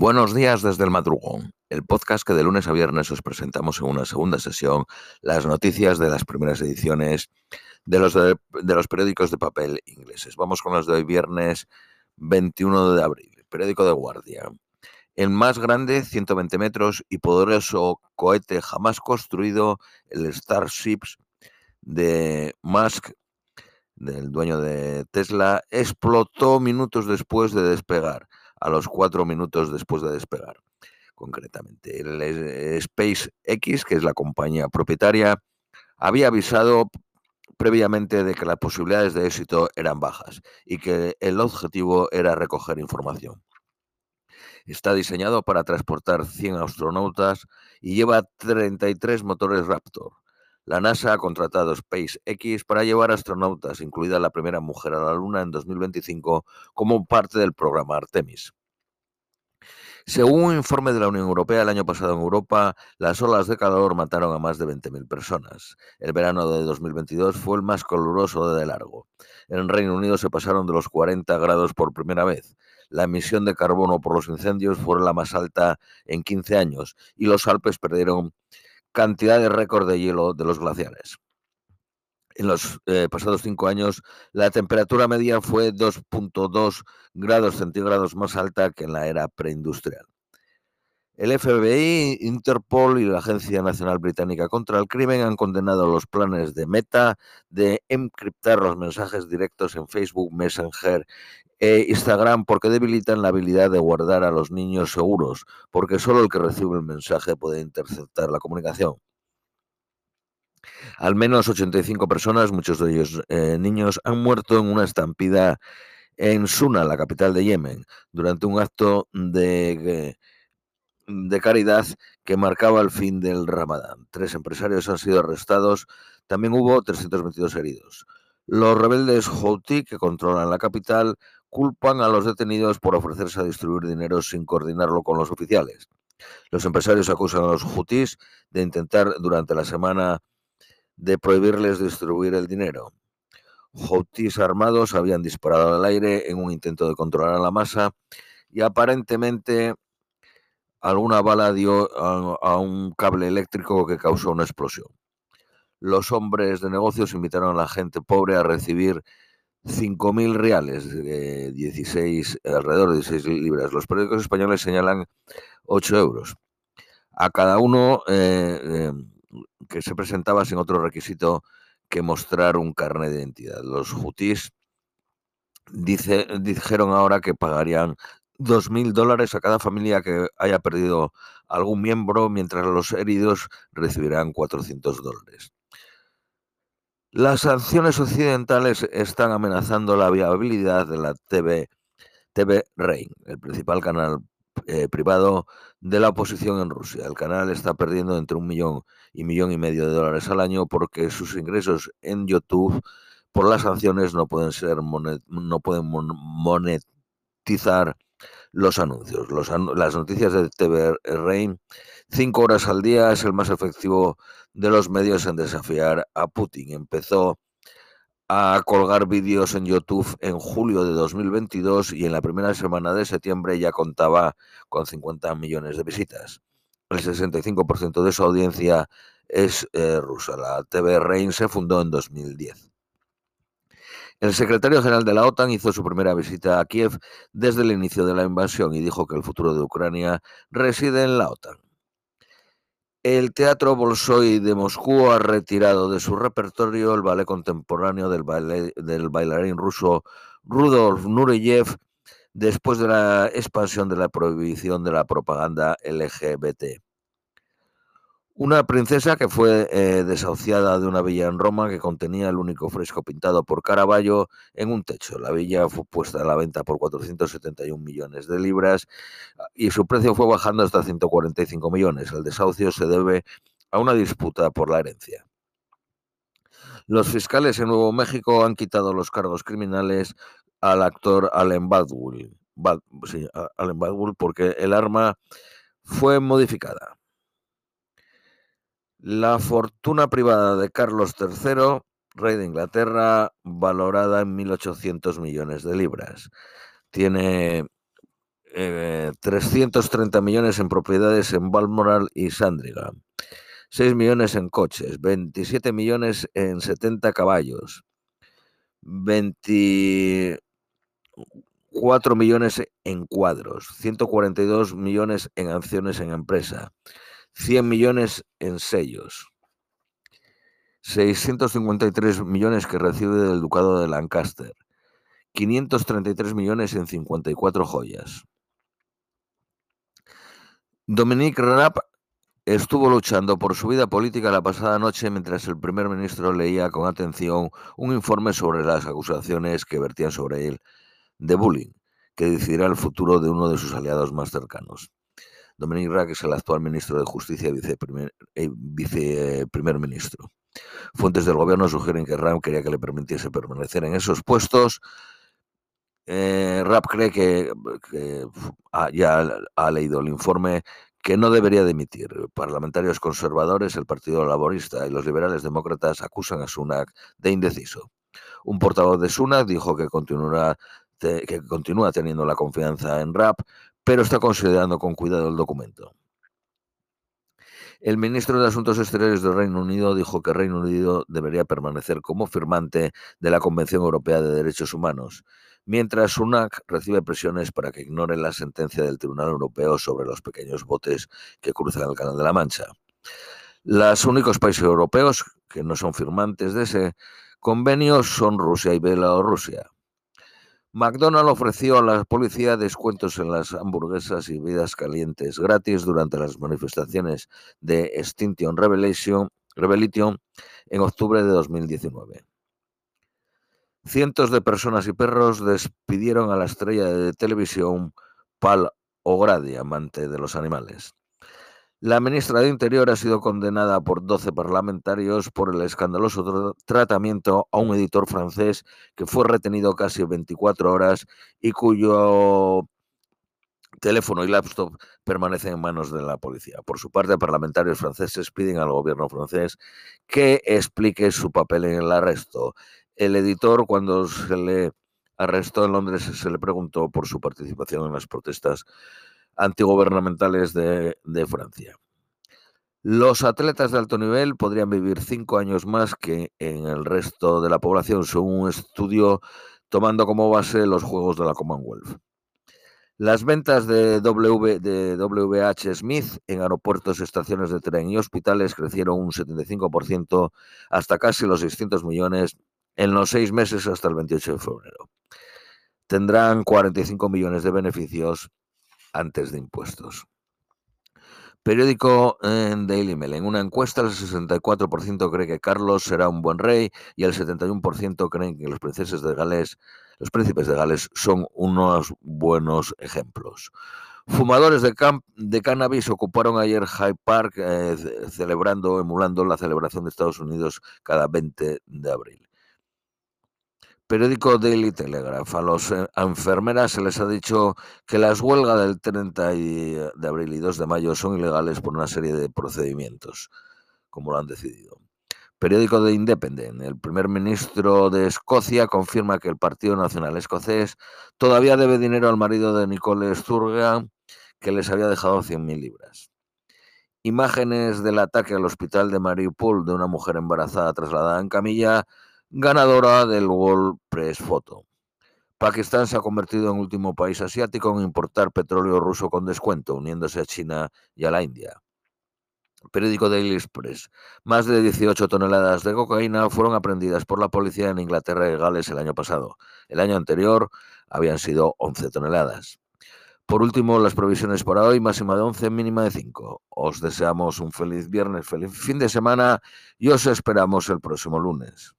Buenos días desde el madrugón, el podcast que de lunes a viernes os presentamos en una segunda sesión las noticias de las primeras ediciones de los, de, los periódicos de papel ingleses. Vamos con los de hoy viernes 21 de abril, periódico de guardia. El más grande, 120 metros, y poderoso cohete jamás construido, el Starships de Musk, del dueño de Tesla, explotó minutos después de despegar a los cuatro minutos después de despegar. Concretamente, el SpaceX, que es la compañía propietaria, había avisado previamente de que las posibilidades de éxito eran bajas y que el objetivo era recoger información. Está diseñado para transportar 100 astronautas y lleva 33 motores Raptor. La NASA ha contratado SpaceX para llevar astronautas, incluida la primera mujer a la Luna en 2025, como parte del programa Artemis. Según un informe de la Unión Europea, el año pasado en Europa las olas de calor mataron a más de 20.000 personas. El verano de 2022 fue el más caluroso de largo. En el Reino Unido se pasaron de los 40 grados por primera vez. La emisión de carbono por los incendios fue la más alta en 15 años y los Alpes perdieron cantidad de récord de hielo de los glaciares. En los eh, pasados cinco años, la temperatura media fue 2.2 grados centígrados más alta que en la era preindustrial. El FBI, Interpol y la Agencia Nacional Británica contra el Crimen han condenado los planes de Meta de encriptar los mensajes directos en Facebook, Messenger e Instagram porque debilitan la habilidad de guardar a los niños seguros, porque solo el que recibe el mensaje puede interceptar la comunicación. Al menos 85 personas, muchos de ellos eh, niños, han muerto en una estampida en Suna, la capital de Yemen, durante un acto de, de caridad que marcaba el fin del Ramadán. Tres empresarios han sido arrestados, también hubo 322 heridos. Los rebeldes Houthi, que controlan la capital, culpan a los detenidos por ofrecerse a distribuir dinero sin coordinarlo con los oficiales. Los empresarios acusan a los Houthis de intentar durante la semana de prohibirles distribuir el dinero. Houthis armados habían disparado al aire en un intento de controlar a la masa y aparentemente alguna bala dio a, un cable eléctrico que causó una explosión. Los hombres de negocios invitaron a la gente pobre a recibir 5.000 reales, 16, alrededor de 16 libras. Los periódicos españoles señalan 8 euros. A cada uno eh, eh, que se presentaba sin otro requisito que mostrar un carnet de identidad. Los hutis dice, dijeron ahora que pagarían 2.000 dólares a cada familia que haya perdido algún miembro, mientras los heridos recibirán 400 dólares. Las sanciones occidentales están amenazando la viabilidad de la TV, TV Rein, el principal canal eh, privado de la oposición en Rusia. El canal está perdiendo entre un millón y millón y medio de dólares al año porque sus ingresos en YouTube por las sanciones no pueden ser no pueden monetizar los anuncios. las noticias de TV Rain, cinco horas al día, es el más efectivo de los medios en desafiar a Putin. Empezó a colgar vídeos en YouTube en julio de 2022 y en la primera semana de septiembre ya contaba con 50 millones de visitas. El 65% de su audiencia es eh, rusa. La TV Rein se fundó en 2010. El secretario general de la OTAN hizo su primera visita a Kiev desde el inicio de la invasión y dijo que el futuro de Ucrania reside en la OTAN. El Teatro Bolshoi de Moscú ha retirado de su repertorio el ballet contemporáneo del, del bailarín ruso Rudolf Nureyev después de la expansión de la prohibición de la propaganda LGBT. Una princesa que fue eh, desahuciada de una villa en Roma que contenía el único fresco pintado por Caravaggio en un techo. La villa fue puesta a la venta por 471 millones de libras ah, y su precio fue bajando hasta 145 millones. El desahucio se debe a una disputa por la herencia. Los fiscales en Nuevo México han quitado los cargos criminales al actor Allen Baldwin, Allen Baldwin porque el arma fue modificada. La fortuna privada de Carlos III, rey de Inglaterra, valorada en 1.800 millones de libras. Tiene 330 eh, millones en propiedades en Balmoral y Sandringham, 6 millones en coches, 27 millones en 70 caballos, 24 millones en cuadros, 142 millones en acciones en empresa, 100 millones en sellos, 653 millones que recibe del Ducado de Lancaster, 533 millones en 54 joyas. Dominique Rapp estuvo luchando por su vida política la pasada noche mientras el primer ministro leía con atención un informe sobre las acusaciones que vertían sobre él de bullying, que decidirá el futuro de uno de sus aliados más cercanos. Dominique Rapp es el actual ministro de Justicia y viceprimer, eh, viceprimer ministro. Fuentes del gobierno sugieren que Ram quería que le permitiese permanecer en esos puestos eh, Rap cree que, ya ha leído el informe que no debería dimitir. Parlamentarios conservadores, el Partido Laborista y los liberales demócratas acusan a Sunak de indeciso. Un portavoz de Sunak dijo que, continuará, que continúa teniendo la confianza en Rap, pero está considerando con cuidado el documento. El ministro de Asuntos Exteriores del Reino Unido dijo que Reino Unido debería permanecer como firmante de la Convención Europea de Derechos Humanos mientras Sunak recibe presiones para que ignore la sentencia del Tribunal Europeo sobre los pequeños botes que cruzan el Canal de la Mancha. Los únicos países europeos que no son firmantes de ese convenio son Rusia y Bielorrusia. McDonald's ofreció a la policía descuentos en las hamburguesas y bebidas calientes gratis durante las manifestaciones de Extinction Rebellion en octubre de 2019. Cientos de personas y perros despidieron a la estrella de televisión Pal O'Grady, amante de los animales. La ministra de Interior ha sido condenada por 12 parlamentarios por el escandaloso tratamiento a un editor francés que fue retenido casi 24 horas y cuyo teléfono y laptop permanecen en manos de la policía. Por su parte, parlamentarios franceses piden al gobierno francés que explique su papel en el arresto el editor, cuando se le arrestó en Londres, se le preguntó por su participación en las protestas antigubernamentales de, de Francia. Los atletas de alto nivel podrían vivir cinco años más que en el resto de la población, según un estudio tomando como base los Juegos de la Commonwealth. Las ventas de, w, de WH Smith en aeropuertos, estaciones de tren y hospitales crecieron un 75% hasta casi los 600 millones en los seis meses hasta el 28 de febrero. Tendrán 45 millones de beneficios antes de impuestos. Periódico en Daily Mail. En una encuesta, el 64% cree que Carlos será un buen rey y el 71% creen que los princeses de Gales, los príncipes de Gales, son unos buenos ejemplos. Fumadores de, de cannabis ocuparon ayer Hyde Park eh, celebrando, emulando la celebración de Estados Unidos cada 20 de abril. Periódico Daily Telegraph. A las eh, enfermeras se les ha dicho que las huelgas del 30 de abril y 2 de mayo son ilegales por una serie de procedimientos, como lo han decidido. Periódico de Independent. El primer ministro de Escocia confirma que el Partido Nacional Escocés todavía debe dinero al marido de Nicole Sturgeon, que les había dejado 100.000 libras. Imágenes del ataque al hospital de Mariupol de una mujer embarazada trasladada en camilla ganadora del World Press Photo. Pakistán se ha convertido en último país asiático en importar petróleo ruso con descuento, uniéndose a China y a la India. Periódico Daily Express. Más de 18 toneladas de cocaína fueron aprendidas por la policía en Inglaterra y Gales el año pasado. El año anterior habían sido 11 toneladas. Por último, las provisiones para hoy, máxima de 11, mínima de 5. Os deseamos un feliz viernes, feliz fin de semana y os esperamos el próximo lunes.